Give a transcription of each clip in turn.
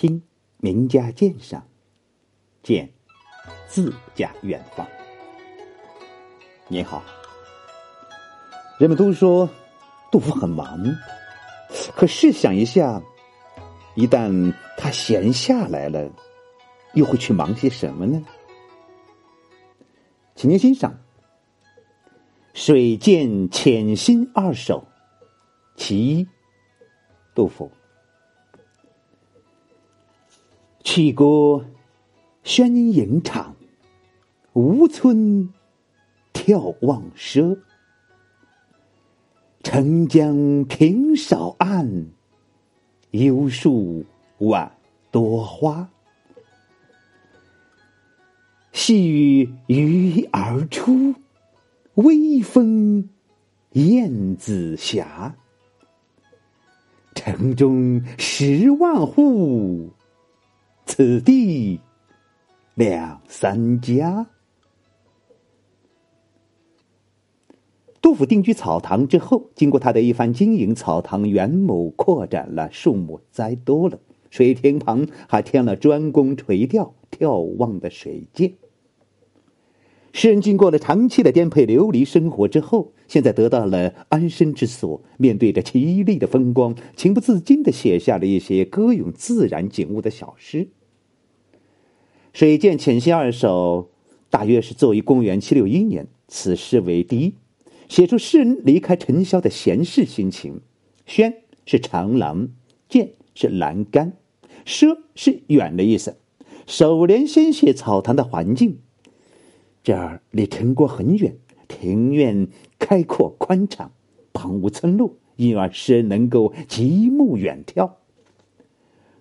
听名家鉴赏，见自家远方。你好，人们都说杜甫很忙，可试想一下，一旦他闲下来了，又会去忙些什么呢？请您欣赏《水涧潜心二首》其一，杜甫。去过宣营场，吴村眺望奢。澄江平少岸，幽树晚多花。细雨鱼儿出，微风燕子斜。城中十万户。此地两三家。杜甫定居草堂之后，经过他的一番经营，草堂原亩扩展了，树木栽多了，水亭旁还添了专供垂钓、眺望的水涧。诗人经过了长期的颠沛流离生活之后，现在得到了安身之所，面对着绮丽的风光，情不自禁的写下了一些歌咏自然景物的小诗。《水涧潜心二首》大约是作于公元七六一年，此诗为第一，写出诗人离开尘嚣的闲适心情。轩是长廊，涧是栏杆，奢是远的意思。首联先写草堂的环境，这儿离陈郭很远，庭院开阔宽敞，旁无村落，因而诗人能够极目远眺。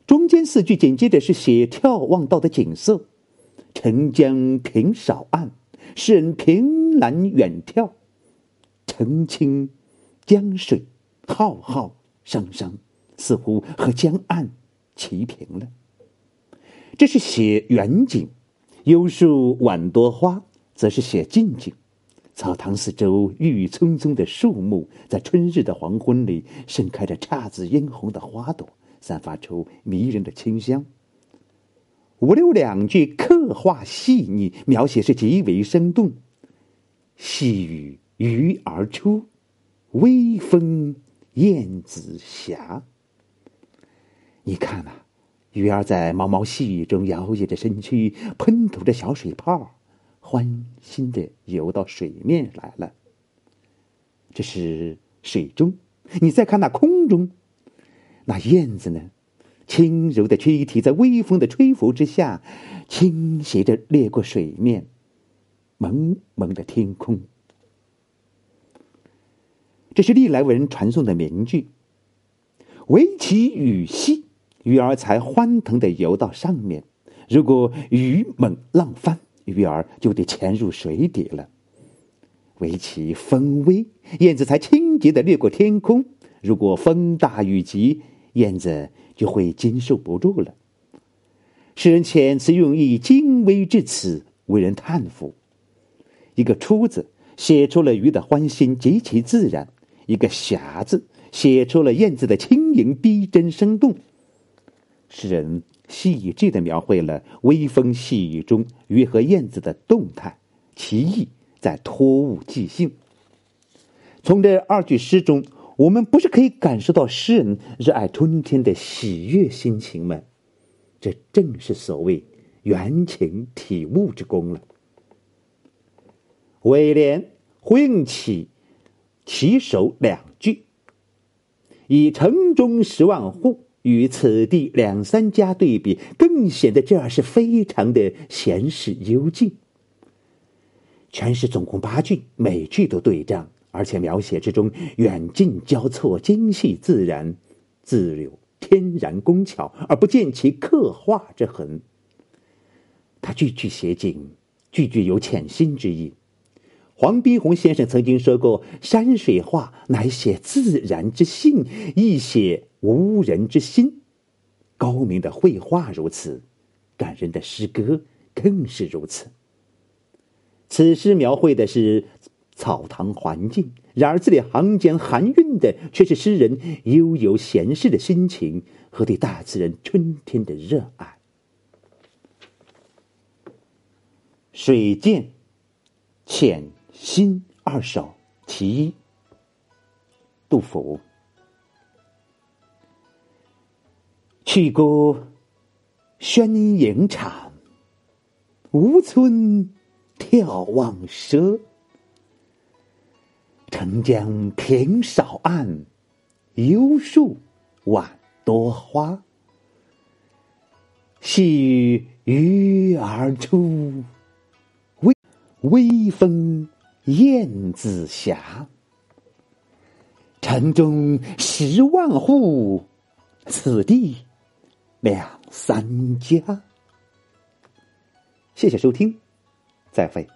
中间四句紧接着是写眺望到的景色，澄江平少暗，诗人凭栏远眺，澄清江水浩浩汤汤，似乎和江岸齐平了。这是写远景，幽树晚多花，则是写近景。草堂四周郁郁葱葱的树木，在春日的黄昏里盛开着姹紫嫣红的花朵。散发出迷人的清香。五六两句刻画细腻，描写是极为生动。细雨鱼儿出，微风燕子斜。你看呐，鱼儿在毛毛细雨中摇曳着身躯，喷吐着小水泡，欢欣的游到水面来了。这是水中，你再看那空中。那燕子呢？轻柔的躯体在微风的吹拂之下，倾斜着掠过水面，蒙蒙的天空。这是历来为人传颂的名句。唯其雨细，鱼儿才欢腾的游到上面；如果雨猛浪翻，鱼儿就得潜入水底了。唯其风微，燕子才清洁的掠过天空；如果风大雨急，燕子就会经受不住了。诗人遣词用意精微至此，为人叹服。一个“出”字写出了鱼的欢欣极其自然；一个“霞”字写出了燕子的轻盈逼真生动。诗人细致的描绘了微风细雨中鱼和燕子的动态，其意在托物寄兴。从这二句诗中。我们不是可以感受到诗人热爱春天的喜悦心情吗？这正是所谓原情体物之功了。尾联呼应起起首两句，以城中十万户与此地两三家对比，更显得这儿是非常的闲适幽静。全诗总共八句，每句都对仗。而且描写之中远近交错，精细自然，自有天然工巧，而不见其刻画之痕。他句句写景，句句有潜心之意。黄宾虹先生曾经说过：“山水画乃写自然之性，亦写无人之心。”高明的绘画如此，感人的诗歌更是如此。此诗描绘的是。草堂环境，然而字里行间含蕴的却是诗人悠游闲适的心情和对大自然春天的热爱。《水涧·浅心二首·其一》，杜甫。去过宣营场，吴村眺望舍。澄江平少岸，幽树晚多花。细雨鱼儿出，微微风燕子斜。城中十万户，此地两三家。谢谢收听，再会。